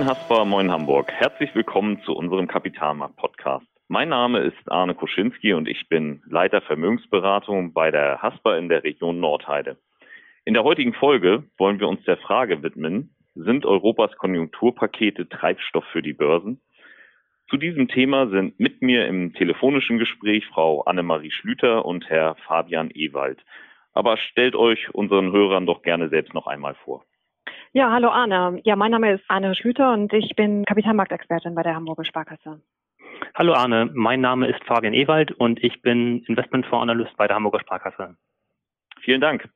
Moin Haspa, moin Hamburg. Herzlich willkommen zu unserem Kapitalmarkt-Podcast. Mein Name ist Arne Koschinski und ich bin Leiter Vermögensberatung bei der Haspa in der Region Nordheide. In der heutigen Folge wollen wir uns der Frage widmen, sind Europas Konjunkturpakete Treibstoff für die Börsen? Zu diesem Thema sind mit mir im telefonischen Gespräch Frau Annemarie Schlüter und Herr Fabian Ewald. Aber stellt euch unseren Hörern doch gerne selbst noch einmal vor. Ja, hallo Arne. Ja, mein Name ist Arne Schlüter und ich bin Kapitalmarktexpertin bei der Hamburger Sparkasse. Hallo Arne, mein Name ist Fabian Ewald und ich bin Investmentfondsanalyst bei der Hamburger Sparkasse. Vielen Dank.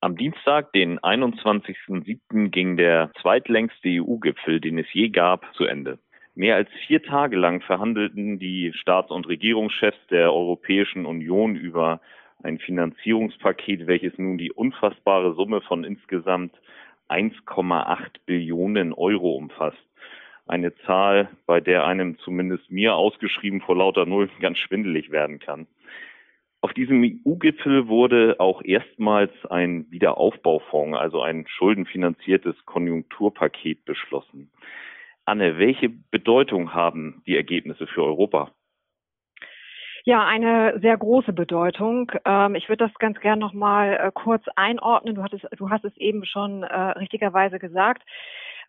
Am Dienstag, den 21.07., ging der zweitlängste EU-Gipfel, den es je gab, zu Ende. Mehr als vier Tage lang verhandelten die Staats- und Regierungschefs der Europäischen Union über ein Finanzierungspaket, welches nun die unfassbare Summe von insgesamt 1,8 Billionen Euro umfasst. Eine Zahl, bei der einem zumindest mir ausgeschrieben vor lauter Nullen ganz schwindelig werden kann. Auf diesem EU-Gipfel wurde auch erstmals ein Wiederaufbaufonds, also ein schuldenfinanziertes Konjunkturpaket beschlossen. Anne, welche Bedeutung haben die Ergebnisse für Europa? Ja, eine sehr große Bedeutung. Ähm, ich würde das ganz gern noch mal äh, kurz einordnen. Du, hattest, du hast es eben schon äh, richtigerweise gesagt.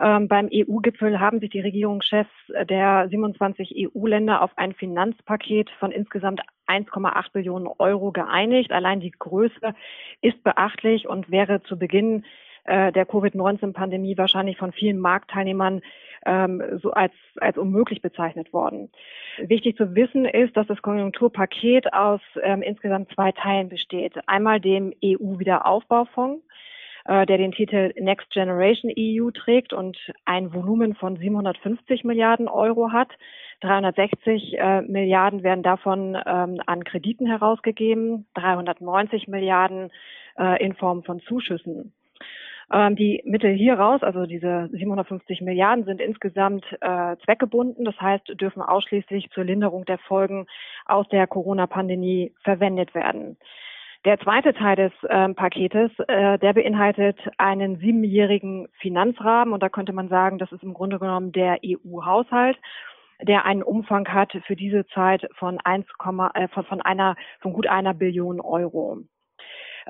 Ähm, beim EU-Gipfel haben sich die Regierungschefs der 27 EU-Länder auf ein Finanzpaket von insgesamt 1,8 Billionen Euro geeinigt. Allein die Größe ist beachtlich und wäre zu Beginn äh, der Covid-19-Pandemie wahrscheinlich von vielen Marktteilnehmern ähm, so als, als unmöglich bezeichnet worden. Wichtig zu wissen ist, dass das Konjunkturpaket aus ähm, insgesamt zwei Teilen besteht. Einmal dem EU-Wiederaufbaufonds, äh, der den Titel Next Generation EU trägt und ein Volumen von 750 Milliarden Euro hat. 360 äh, Milliarden werden davon ähm, an Krediten herausgegeben, 390 Milliarden äh, in Form von Zuschüssen. Ähm, die Mittel hier raus, also diese 750 Milliarden, sind insgesamt äh, zweckgebunden. Das heißt, dürfen ausschließlich zur Linderung der Folgen aus der Corona-Pandemie verwendet werden. Der zweite Teil des ähm, Paketes, äh, der beinhaltet einen siebenjährigen Finanzrahmen und da könnte man sagen, das ist im Grunde genommen der EU-Haushalt der einen Umfang hat für diese Zeit von 1, äh, von, von einer von gut einer Billion Euro.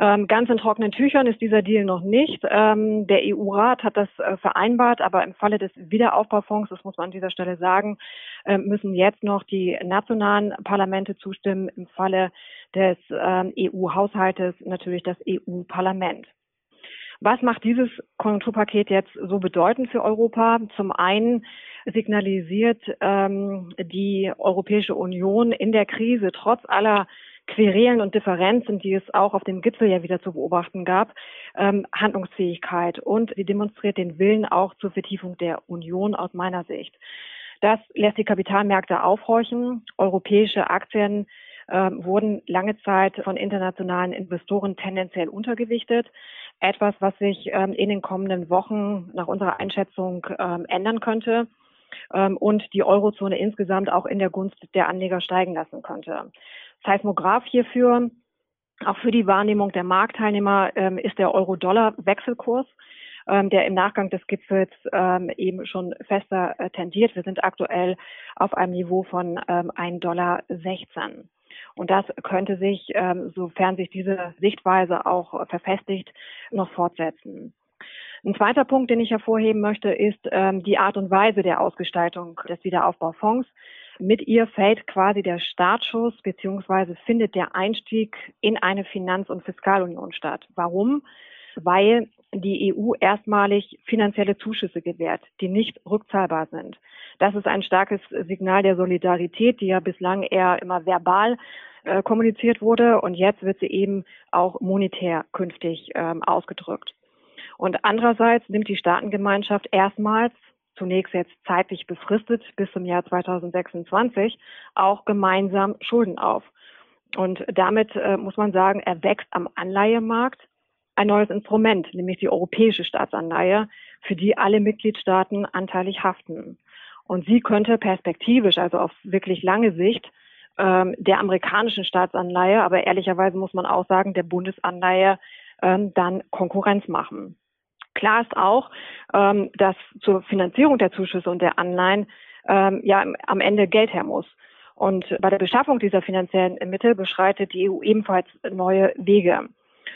Ähm, ganz in trockenen Tüchern ist dieser Deal noch nicht. Ähm, der EU-Rat hat das äh, vereinbart, aber im Falle des Wiederaufbaufonds, das muss man an dieser Stelle sagen, äh, müssen jetzt noch die nationalen Parlamente zustimmen. Im Falle des ähm, EU-Haushaltes natürlich das EU-Parlament. Was macht dieses Konjunkturpaket jetzt so bedeutend für Europa? Zum einen signalisiert ähm, die Europäische Union in der Krise trotz aller Querelen und Differenzen, die es auch auf dem Gipfel ja wieder zu beobachten gab, ähm, Handlungsfähigkeit und sie demonstriert den Willen auch zur Vertiefung der Union aus meiner Sicht. Das lässt die Kapitalmärkte aufhorchen. Europäische Aktien ähm, wurden lange Zeit von internationalen Investoren tendenziell untergewichtet. Etwas, was sich ähm, in den kommenden Wochen nach unserer Einschätzung ähm, ändern könnte ähm, und die Eurozone insgesamt auch in der Gunst der Anleger steigen lassen könnte. Seismograph hierfür, auch für die Wahrnehmung der Marktteilnehmer, ähm, ist der Euro-Dollar-Wechselkurs ähm, der im Nachgang des Gipfels ähm, eben schon fester äh, tendiert. Wir sind aktuell auf einem Niveau von ähm, 1,16 Dollar. Und das könnte sich, ähm, sofern sich diese Sichtweise auch verfestigt, noch fortsetzen. Ein zweiter Punkt, den ich hervorheben möchte, ist ähm, die Art und Weise der Ausgestaltung des Wiederaufbaufonds. Mit ihr fällt quasi der Startschuss beziehungsweise findet der Einstieg in eine Finanz- und Fiskalunion statt. Warum? Weil die EU erstmalig finanzielle Zuschüsse gewährt, die nicht rückzahlbar sind. Das ist ein starkes Signal der Solidarität, die ja bislang eher immer verbal äh, kommuniziert wurde und jetzt wird sie eben auch monetär künftig ähm, ausgedrückt. Und andererseits nimmt die Staatengemeinschaft erstmals zunächst jetzt zeitlich befristet bis zum Jahr 2026 auch gemeinsam Schulden auf. Und damit äh, muss man sagen, erwächst am Anleihemarkt ein neues Instrument, nämlich die europäische Staatsanleihe, für die alle Mitgliedstaaten anteilig haften. Und sie könnte perspektivisch, also auf wirklich lange Sicht, ähm, der amerikanischen Staatsanleihe, aber ehrlicherweise muss man auch sagen, der Bundesanleihe ähm, dann Konkurrenz machen. Klar ist auch, ähm, dass zur Finanzierung der Zuschüsse und der Anleihen ähm, ja am Ende Geld her muss. Und bei der Beschaffung dieser finanziellen Mittel beschreitet die EU ebenfalls neue Wege.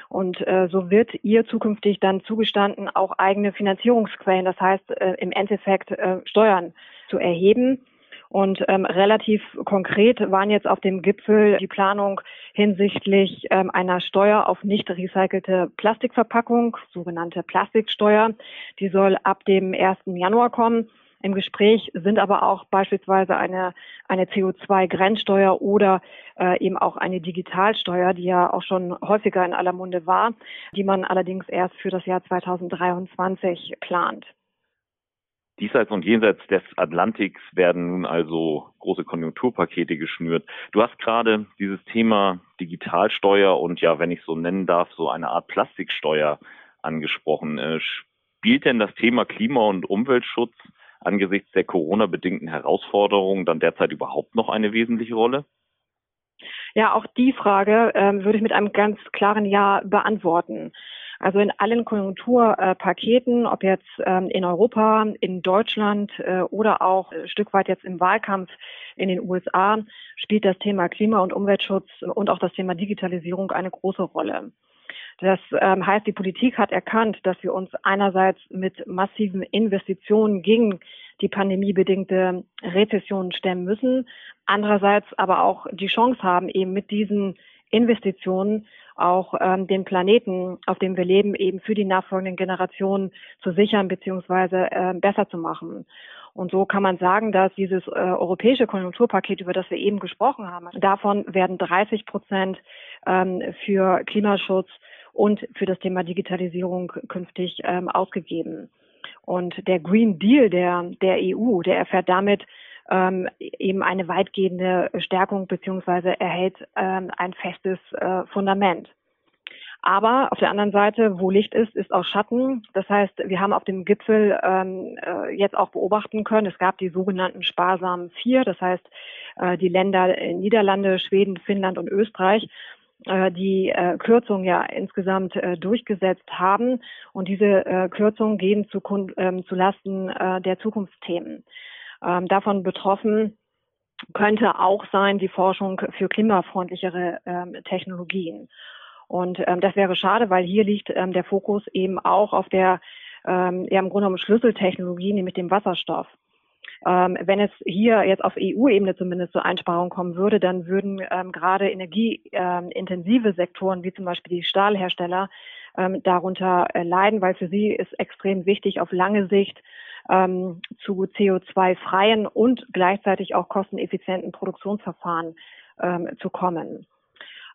Und äh, so wird ihr zukünftig dann zugestanden, auch eigene Finanzierungsquellen, das heißt äh, im Endeffekt äh, Steuern zu erheben. Und ähm, relativ konkret waren jetzt auf dem Gipfel die Planung hinsichtlich ähm, einer Steuer auf nicht recycelte Plastikverpackung, sogenannte Plastiksteuer. Die soll ab dem 1. Januar kommen. Im Gespräch sind aber auch beispielsweise eine, eine CO2-Grenzsteuer oder äh, eben auch eine Digitalsteuer, die ja auch schon häufiger in aller Munde war, die man allerdings erst für das Jahr 2023 plant. Diesseits und jenseits des Atlantiks werden nun also große Konjunkturpakete geschnürt. Du hast gerade dieses Thema Digitalsteuer und ja, wenn ich so nennen darf, so eine Art Plastiksteuer angesprochen. Äh, spielt denn das Thema Klima- und Umweltschutz angesichts der Corona-bedingten Herausforderungen dann derzeit überhaupt noch eine wesentliche Rolle? Ja, auch die Frage ähm, würde ich mit einem ganz klaren Ja beantworten. Also in allen Konjunkturpaketen, ob jetzt ähm, in Europa, in Deutschland äh, oder auch ein Stück weit jetzt im Wahlkampf in den USA, spielt das Thema Klima- und Umweltschutz und auch das Thema Digitalisierung eine große Rolle. Das ähm, heißt, die Politik hat erkannt, dass wir uns einerseits mit massiven Investitionen gegen die pandemiebedingte Rezession stemmen müssen, andererseits aber auch die Chance haben, eben mit diesen Investitionen auch ähm, den Planeten, auf dem wir leben, eben für die nachfolgenden Generationen zu sichern bzw. Äh, besser zu machen. Und so kann man sagen, dass dieses äh, europäische Konjunkturpaket, über das wir eben gesprochen haben, davon werden 30 Prozent ähm, für Klimaschutz und für das Thema Digitalisierung künftig ähm, ausgegeben. Und der Green Deal der, der EU, der erfährt damit ähm, eben eine weitgehende Stärkung beziehungsweise erhält ähm, ein festes äh, Fundament. Aber auf der anderen Seite, wo Licht ist, ist auch Schatten. Das heißt, wir haben auf dem Gipfel ähm, äh, jetzt auch beobachten können, es gab die sogenannten sparsamen vier, das heißt äh, die Länder Niederlande, Schweden, Finnland und Österreich äh, die äh, Kürzung ja insgesamt äh, durchgesetzt haben. Und diese äh, Kürzungen gehen zu, ähm, zu Lasten äh, der Zukunftsthemen. Ähm, davon betroffen könnte auch sein die Forschung für klimafreundlichere ähm, Technologien. Und ähm, das wäre schade, weil hier liegt ähm, der Fokus eben auch auf der ähm, ja, im Grunde genommen Schlüsseltechnologie, nämlich dem Wasserstoff. Ähm, wenn es hier jetzt auf EU-Ebene zumindest zur Einsparung kommen würde, dann würden ähm, gerade energieintensive ähm, Sektoren wie zum Beispiel die Stahlhersteller ähm, darunter äh, leiden, weil für sie ist extrem wichtig, auf lange Sicht ähm, zu CO2-freien und gleichzeitig auch kosteneffizienten Produktionsverfahren ähm, zu kommen.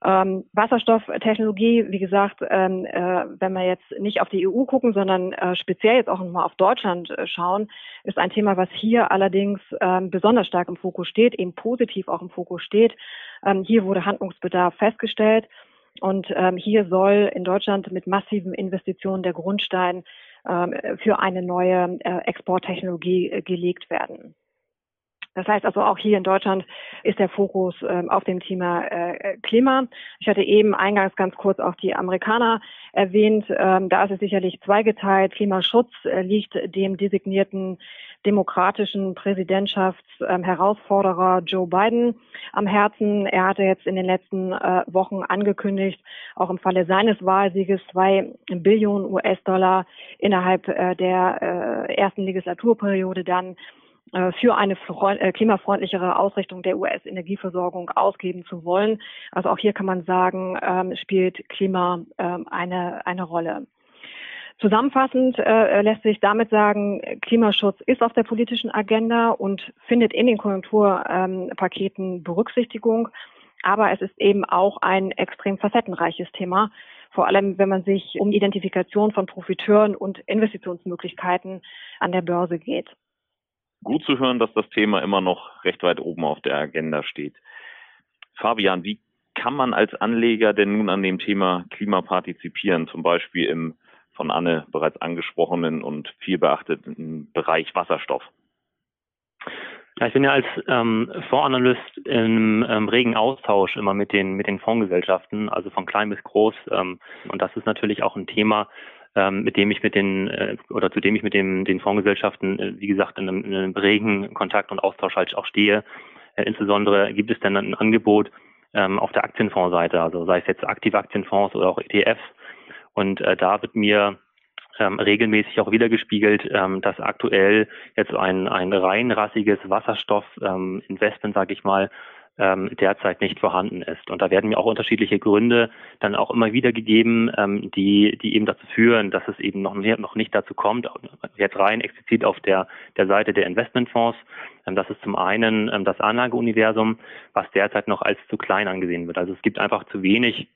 Ähm, Wasserstofftechnologie, wie gesagt, ähm, äh, wenn wir jetzt nicht auf die EU gucken, sondern äh, speziell jetzt auch nochmal auf Deutschland äh, schauen, ist ein Thema, was hier allerdings ähm, besonders stark im Fokus steht, eben positiv auch im Fokus steht. Ähm, hier wurde Handlungsbedarf festgestellt. Und ähm, hier soll in Deutschland mit massiven Investitionen der Grundstein für eine neue äh, Exporttechnologie äh, gelegt werden. Das heißt also auch hier in Deutschland ist der Fokus ähm, auf dem Thema äh, Klima. Ich hatte eben eingangs ganz kurz auch die Amerikaner erwähnt. Ähm, da ist es sicherlich zweigeteilt. Klimaschutz liegt dem designierten demokratischen Präsidentschaftsherausforderer ähm, Joe Biden am Herzen. Er hatte jetzt in den letzten äh, Wochen angekündigt, auch im Falle seines Wahlsieges zwei Billionen US-Dollar innerhalb äh, der äh, ersten Legislaturperiode dann für eine klimafreundlichere Ausrichtung der US-Energieversorgung ausgeben zu wollen. Also auch hier kann man sagen, ähm, spielt Klima ähm, eine, eine Rolle. Zusammenfassend äh, lässt sich damit sagen, Klimaschutz ist auf der politischen Agenda und findet in den Konjunkturpaketen ähm, Berücksichtigung. Aber es ist eben auch ein extrem facettenreiches Thema, vor allem wenn man sich um die Identifikation von Profiteuren und Investitionsmöglichkeiten an der Börse geht gut zu hören, dass das Thema immer noch recht weit oben auf der Agenda steht. Fabian, wie kann man als Anleger denn nun an dem Thema Klima partizipieren, zum Beispiel im von Anne bereits angesprochenen und viel beachteten Bereich Wasserstoff? Ich bin ja als ähm, Fondsanalyst im ähm, regen Austausch immer mit den mit den Fondsgesellschaften, also von klein bis groß. Ähm, und das ist natürlich auch ein Thema, ähm, mit dem ich mit den äh, oder zu dem ich mit den, den Fondsgesellschaften, äh, wie gesagt, in einem, in einem regen Kontakt und Austausch halt auch stehe. Äh, insbesondere gibt es dann ein Angebot ähm, auf der Aktienfondsseite, also sei es jetzt aktive Aktienfonds oder auch ETFs. Und äh, da wird mir ähm, regelmäßig auch wiedergespiegelt, ähm, dass aktuell jetzt ein, ein reinrassiges Wasserstoffinvestment, ähm, sage ich mal, ähm, derzeit nicht vorhanden ist. Und da werden mir auch unterschiedliche Gründe dann auch immer wieder gegeben, ähm, die, die eben dazu führen, dass es eben noch, noch nicht dazu kommt, jetzt rein explizit auf der, der Seite der Investmentfonds. Ähm, das ist zum einen ähm, das Anlageuniversum, was derzeit noch als zu klein angesehen wird. Also es gibt einfach zu wenig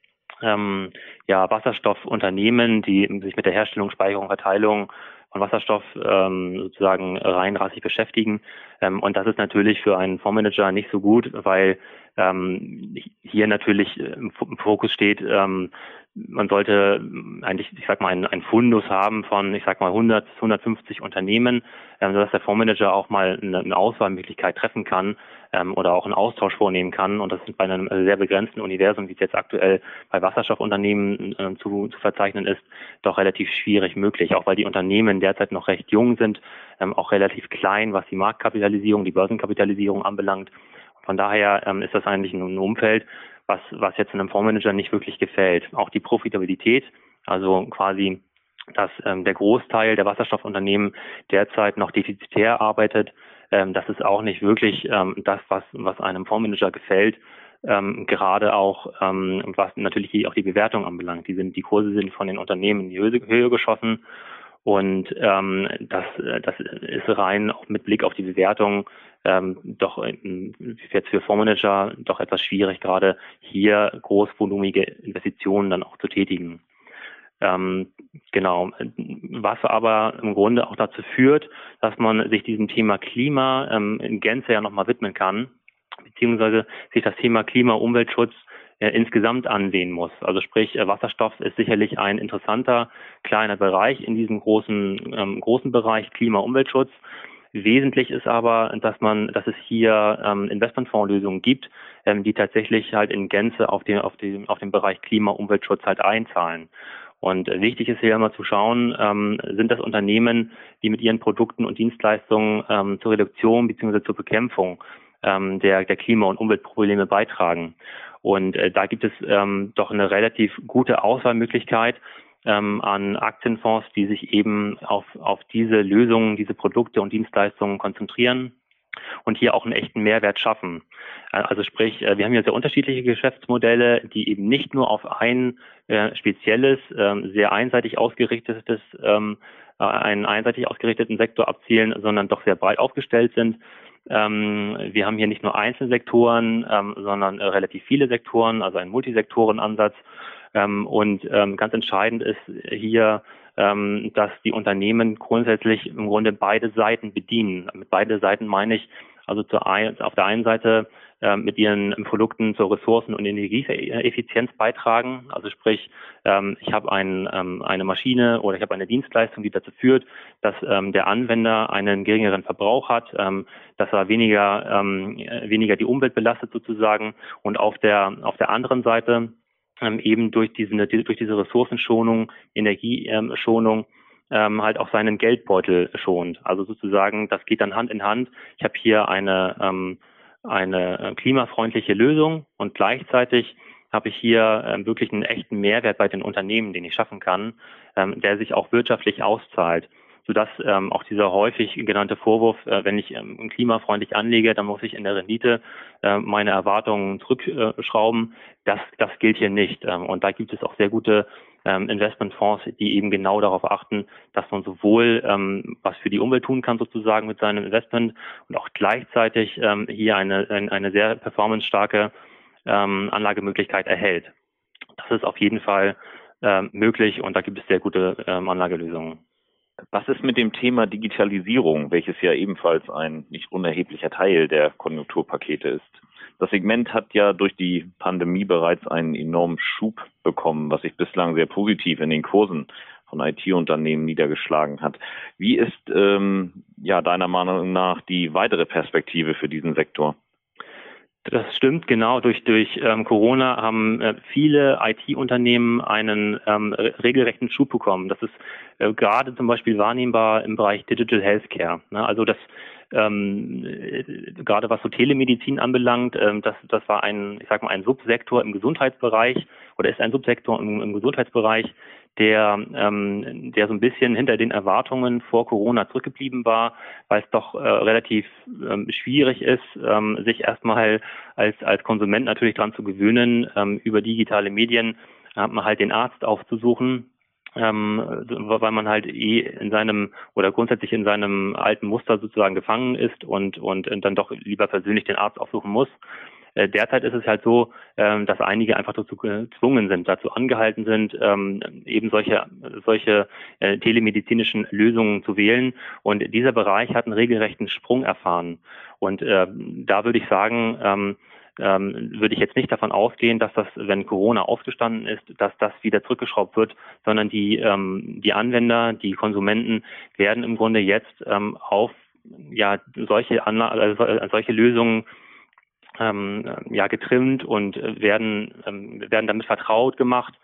ähm, ja, Wasserstoffunternehmen, die sich mit der Herstellung, Speicherung, Verteilung von Wasserstoff ähm, sozusagen reinrassig beschäftigen. Ähm, und das ist natürlich für einen Fondsmanager nicht so gut, weil ähm, hier natürlich im Fokus steht, ähm, man sollte eigentlich, ich sag mal, einen, einen Fundus haben von, ich sag mal, 100 bis 150 Unternehmen, ähm, sodass der Fondsmanager auch mal eine, eine Auswahlmöglichkeit treffen kann ähm, oder auch einen Austausch vornehmen kann. Und das ist bei einem sehr begrenzten Universum, wie es jetzt aktuell bei Wasserstoffunternehmen äh, zu, zu verzeichnen ist, doch relativ schwierig möglich, auch weil die Unternehmen derzeit noch recht jung sind, ähm, auch relativ klein, was die Marktkapitalisierung, die Börsenkapitalisierung anbelangt. Von daher ähm, ist das eigentlich ein Umfeld, was, was jetzt einem Fondsmanager nicht wirklich gefällt. Auch die Profitabilität, also quasi dass ähm, der Großteil der Wasserstoffunternehmen derzeit noch defizitär arbeitet. Ähm, das ist auch nicht wirklich ähm, das, was, was einem Fondsmanager gefällt. Ähm, gerade auch ähm, was natürlich auch die Bewertung anbelangt. Die sind, die Kurse sind von den Unternehmen in die Höhe, Höhe geschossen und ähm, das, das ist rein auch mit Blick auf die Bewertung ähm, doch jetzt für Fondsmanager doch etwas schwierig, gerade hier großvolumige Investitionen dann auch zu tätigen. Ähm, genau. Was aber im Grunde auch dazu führt, dass man sich diesem Thema Klima ähm, in Gänze ja nochmal widmen kann, beziehungsweise sich das Thema Klima, Umweltschutz äh, insgesamt ansehen muss. Also sprich, äh, Wasserstoff ist sicherlich ein interessanter kleiner Bereich in diesem großen, ähm, großen Bereich Klima, Umweltschutz. Wesentlich ist aber, dass man, dass es hier ähm, Investmentfondslösungen gibt, ähm, die tatsächlich halt in Gänze auf den, auf den, auf den Bereich Klima, Umweltschutz halt einzahlen. Und wichtig ist hier immer zu schauen, ähm, sind das Unternehmen, die mit ihren Produkten und Dienstleistungen ähm, zur Reduktion bzw. zur Bekämpfung ähm, der, der Klima- und Umweltprobleme beitragen. Und äh, da gibt es ähm, doch eine relativ gute Auswahlmöglichkeit ähm, an Aktienfonds, die sich eben auf, auf diese Lösungen, diese Produkte und Dienstleistungen konzentrieren und hier auch einen echten Mehrwert schaffen. Äh, also sprich, äh, wir haben hier sehr unterschiedliche Geschäftsmodelle, die eben nicht nur auf ein äh, spezielles, ähm, sehr einseitig ausgerichtetes, ähm, einen einseitig ausgerichteten Sektor abzielen, sondern doch sehr breit aufgestellt sind. Ähm, wir haben hier nicht nur Einzelsektoren, sondern relativ viele Sektoren, also einen Multisektorenansatz. und ganz entscheidend ist hier, ähm, dass die Unternehmen grundsätzlich im Grunde beide Seiten bedienen. Mit beide Seiten meine ich also zur ein, auf der einen Seite äh, mit ihren Produkten zur Ressourcen- und Energieeffizienz beitragen. Also sprich, ähm, ich habe ein, ähm, eine Maschine oder ich habe eine Dienstleistung, die dazu führt, dass ähm, der Anwender einen geringeren Verbrauch hat, ähm, dass er weniger, ähm, weniger die Umwelt belastet sozusagen. Und auf der, auf der anderen Seite ähm, eben durch diese, durch diese Ressourcenschonung, Energieschonung, ähm, halt auch seinen Geldbeutel schont. Also sozusagen, das geht dann Hand in Hand. Ich habe hier eine, ähm, eine äh, klimafreundliche Lösung und gleichzeitig habe ich hier ähm, wirklich einen echten Mehrwert bei den Unternehmen, den ich schaffen kann, ähm, der sich auch wirtschaftlich auszahlt sodass ähm, auch dieser häufig genannte Vorwurf, äh, wenn ich ähm, klimafreundlich anlege, dann muss ich in der Rendite äh, meine Erwartungen zurückschrauben. Das, das gilt hier nicht. Ähm, und da gibt es auch sehr gute ähm, Investmentfonds, die eben genau darauf achten, dass man sowohl ähm, was für die Umwelt tun kann sozusagen mit seinem Investment und auch gleichzeitig ähm, hier eine, eine sehr performancestarke ähm, Anlagemöglichkeit erhält. Das ist auf jeden Fall ähm, möglich und da gibt es sehr gute ähm, Anlagelösungen. Was ist mit dem Thema Digitalisierung, welches ja ebenfalls ein nicht unerheblicher Teil der Konjunkturpakete ist? Das Segment hat ja durch die Pandemie bereits einen enormen Schub bekommen, was sich bislang sehr positiv in den Kursen von IT-Unternehmen niedergeschlagen hat. Wie ist ähm, ja deiner Meinung nach die weitere Perspektive für diesen Sektor? Das stimmt, genau. Durch, durch ähm, Corona haben äh, viele IT-Unternehmen einen ähm, regelrechten Schub bekommen. Das ist äh, gerade zum Beispiel wahrnehmbar im Bereich Digital Healthcare. Ne? Also das ähm, äh, gerade was so Telemedizin anbelangt, ähm, das, das war ein, ich sag mal, ein Subsektor im Gesundheitsbereich oder ist ein Subsektor im, im Gesundheitsbereich, der, ähm, der so ein bisschen hinter den Erwartungen vor Corona zurückgeblieben war, weil es doch äh, relativ ähm, schwierig ist, ähm, sich erstmal als, als Konsument natürlich dran zu gewöhnen, ähm, über digitale Medien hat man halt den Arzt aufzusuchen, ähm, weil man halt eh in seinem oder grundsätzlich in seinem alten Muster sozusagen gefangen ist und, und dann doch lieber persönlich den Arzt aufsuchen muss. Äh, derzeit ist es halt so, ähm, dass einige einfach dazu gezwungen sind, dazu angehalten sind, ähm, eben solche, solche äh, telemedizinischen Lösungen zu wählen. Und dieser Bereich hat einen regelrechten Sprung erfahren. Und äh, da würde ich sagen, ähm, ähm, würde ich jetzt nicht davon ausgehen, dass das, wenn Corona ausgestanden ist, dass das wieder zurückgeschraubt wird, sondern die, ähm, die Anwender, die Konsumenten werden im Grunde jetzt ähm, auf ja, solche, Anla also solche Lösungen ähm, ja, getrimmt und werden, ähm, werden damit vertraut gemacht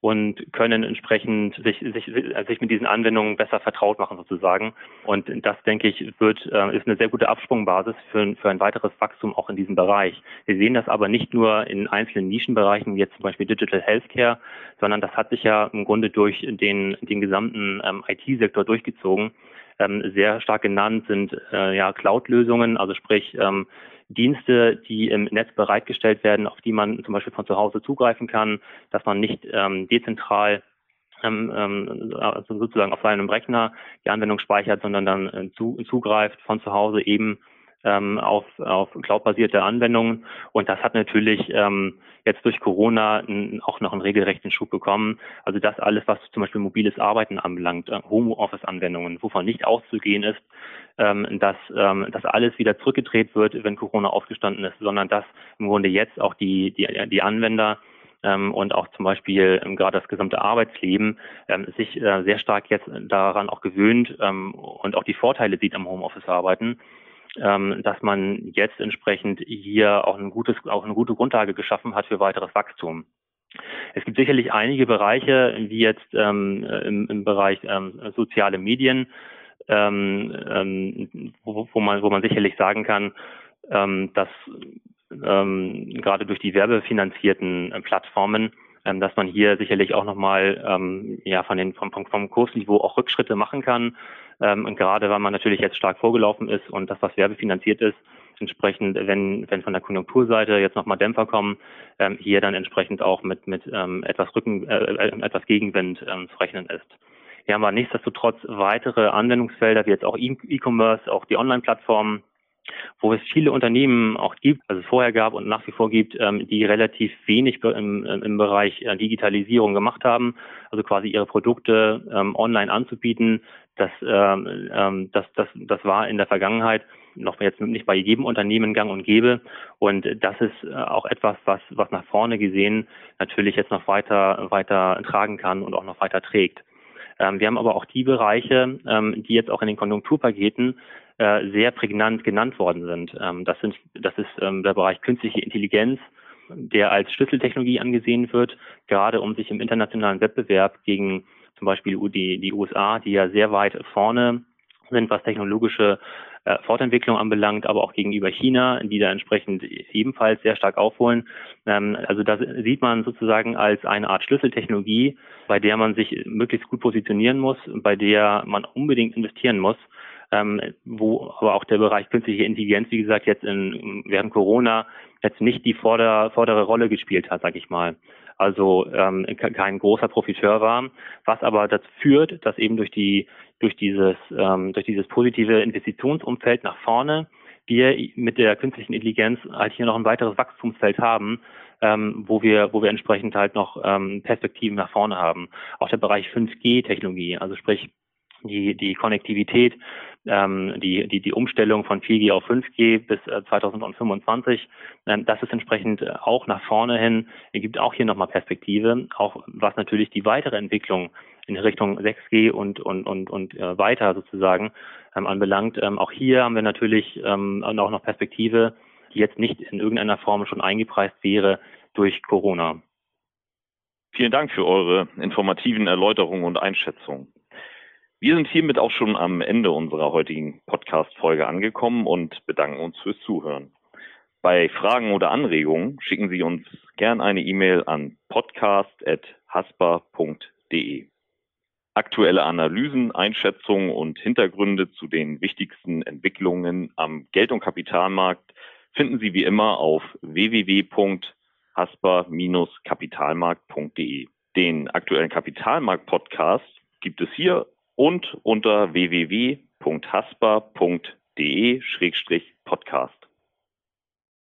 und können entsprechend sich, sich, sich mit diesen Anwendungen besser vertraut machen sozusagen. Und das, denke ich, wird, äh, ist eine sehr gute Absprungbasis für, für ein weiteres Wachstum auch in diesem Bereich. Wir sehen das aber nicht nur in einzelnen Nischenbereichen, wie jetzt zum Beispiel Digital Healthcare, sondern das hat sich ja im Grunde durch den, den gesamten ähm, IT-Sektor durchgezogen. Ähm, sehr stark genannt sind äh, ja Cloud-Lösungen, also sprich ähm, Dienste, die im Netz bereitgestellt werden, auf die man zum Beispiel von zu Hause zugreifen kann, dass man nicht ähm, dezentral ähm, ähm, also sozusagen auf seinem Rechner die Anwendung speichert, sondern dann äh, zu, zugreift von zu Hause eben ähm, auf, auf cloud-basierte Anwendungen. Und das hat natürlich ähm, jetzt durch Corona auch noch einen regelrechten Schub bekommen. Also das alles, was zum Beispiel mobiles Arbeiten anbelangt, äh, Homeoffice-Anwendungen, wovon nicht auszugehen ist, ähm, dass ähm, das alles wieder zurückgedreht wird, wenn Corona ausgestanden ist, sondern dass im Grunde jetzt auch die, die, die Anwender ähm, und auch zum Beispiel ähm, gerade das gesamte Arbeitsleben ähm, sich äh, sehr stark jetzt daran auch gewöhnt ähm, und auch die Vorteile sieht am Homeoffice-Arbeiten ähm, dass man jetzt entsprechend hier auch ein gutes, auch eine gute Grundlage geschaffen hat für weiteres Wachstum. Es gibt sicherlich einige Bereiche, wie jetzt ähm, im, im Bereich ähm, soziale Medien, ähm, ähm, wo, wo, man, wo man sicherlich sagen kann, ähm, dass gerade durch die werbefinanzierten äh, Plattformen, dass man hier sicherlich auch nochmal ähm, ja, von den, vom, vom Kursniveau auch Rückschritte machen kann. Ähm, und gerade weil man natürlich jetzt stark vorgelaufen ist und das, was werbefinanziert ist, entsprechend, wenn, wenn von der Konjunkturseite jetzt nochmal Dämpfer kommen, ähm, hier dann entsprechend auch mit, mit ähm, etwas Rücken, äh, äh, etwas Gegenwind ähm, zu rechnen ist. Wir haben aber nichtsdestotrotz weitere Anwendungsfelder, wie jetzt auch E-Commerce, auch die Online-Plattformen, wo es viele Unternehmen auch gibt, also es vorher gab und nach wie vor gibt, ähm, die relativ wenig im, im Bereich äh, Digitalisierung gemacht haben, also quasi ihre Produkte ähm, online anzubieten. Das, ähm, das, das, das war in der Vergangenheit noch jetzt nicht bei jedem Unternehmen gang und gäbe. Und das ist äh, auch etwas, was, was nach vorne gesehen natürlich jetzt noch weiter, weiter tragen kann und auch noch weiter trägt. Wir haben aber auch die Bereiche, die jetzt auch in den Konjunkturpaketen äh, sehr prägnant genannt worden sind. Ähm, das, sind das ist ähm, der Bereich künstliche Intelligenz, der als Schlüsseltechnologie angesehen wird, gerade um sich im internationalen Wettbewerb gegen zum Beispiel die, die USA, die ja sehr weit vorne sind, was technologische äh, Fortentwicklung anbelangt, aber auch gegenüber China, die da entsprechend ebenfalls sehr stark aufholen. Ähm, also das sieht man sozusagen als eine Art Schlüsseltechnologie, bei der man sich möglichst gut positionieren muss, bei der man unbedingt investieren muss ähm, wo aber auch der Bereich künstliche Intelligenz, wie gesagt, jetzt in, während Corona jetzt nicht die vorder, vordere Rolle gespielt hat, sag ich mal. Also ähm, kein großer Profiteur war, was aber dazu führt, dass eben durch die durch dieses ähm, durch dieses positive Investitionsumfeld nach vorne wir mit der künstlichen Intelligenz halt hier noch ein weiteres Wachstumsfeld haben, ähm, wo wir, wo wir entsprechend halt noch ähm, Perspektiven nach vorne haben. Auch der Bereich 5G-Technologie, also sprich die, die Konnektivität, ähm, die, die, die Umstellung von 4G auf 5G bis äh, 2025, ähm, das ist entsprechend äh, auch nach vorne hin, gibt auch hier nochmal Perspektive, auch was natürlich die weitere Entwicklung in Richtung 6G und, und, und, und äh, weiter sozusagen ähm, anbelangt. Ähm, auch hier haben wir natürlich ähm, auch noch Perspektive, die jetzt nicht in irgendeiner Form schon eingepreist wäre durch Corona. Vielen Dank für eure informativen Erläuterungen und Einschätzungen. Wir sind hiermit auch schon am Ende unserer heutigen Podcast-Folge angekommen und bedanken uns fürs Zuhören. Bei Fragen oder Anregungen schicken Sie uns gern eine E-Mail an podcast.haspa.de. Aktuelle Analysen, Einschätzungen und Hintergründe zu den wichtigsten Entwicklungen am Geld- und Kapitalmarkt finden Sie wie immer auf www.haspa-kapitalmarkt.de. Den aktuellen Kapitalmarkt-Podcast gibt es hier und unter www.haspa.de-podcast.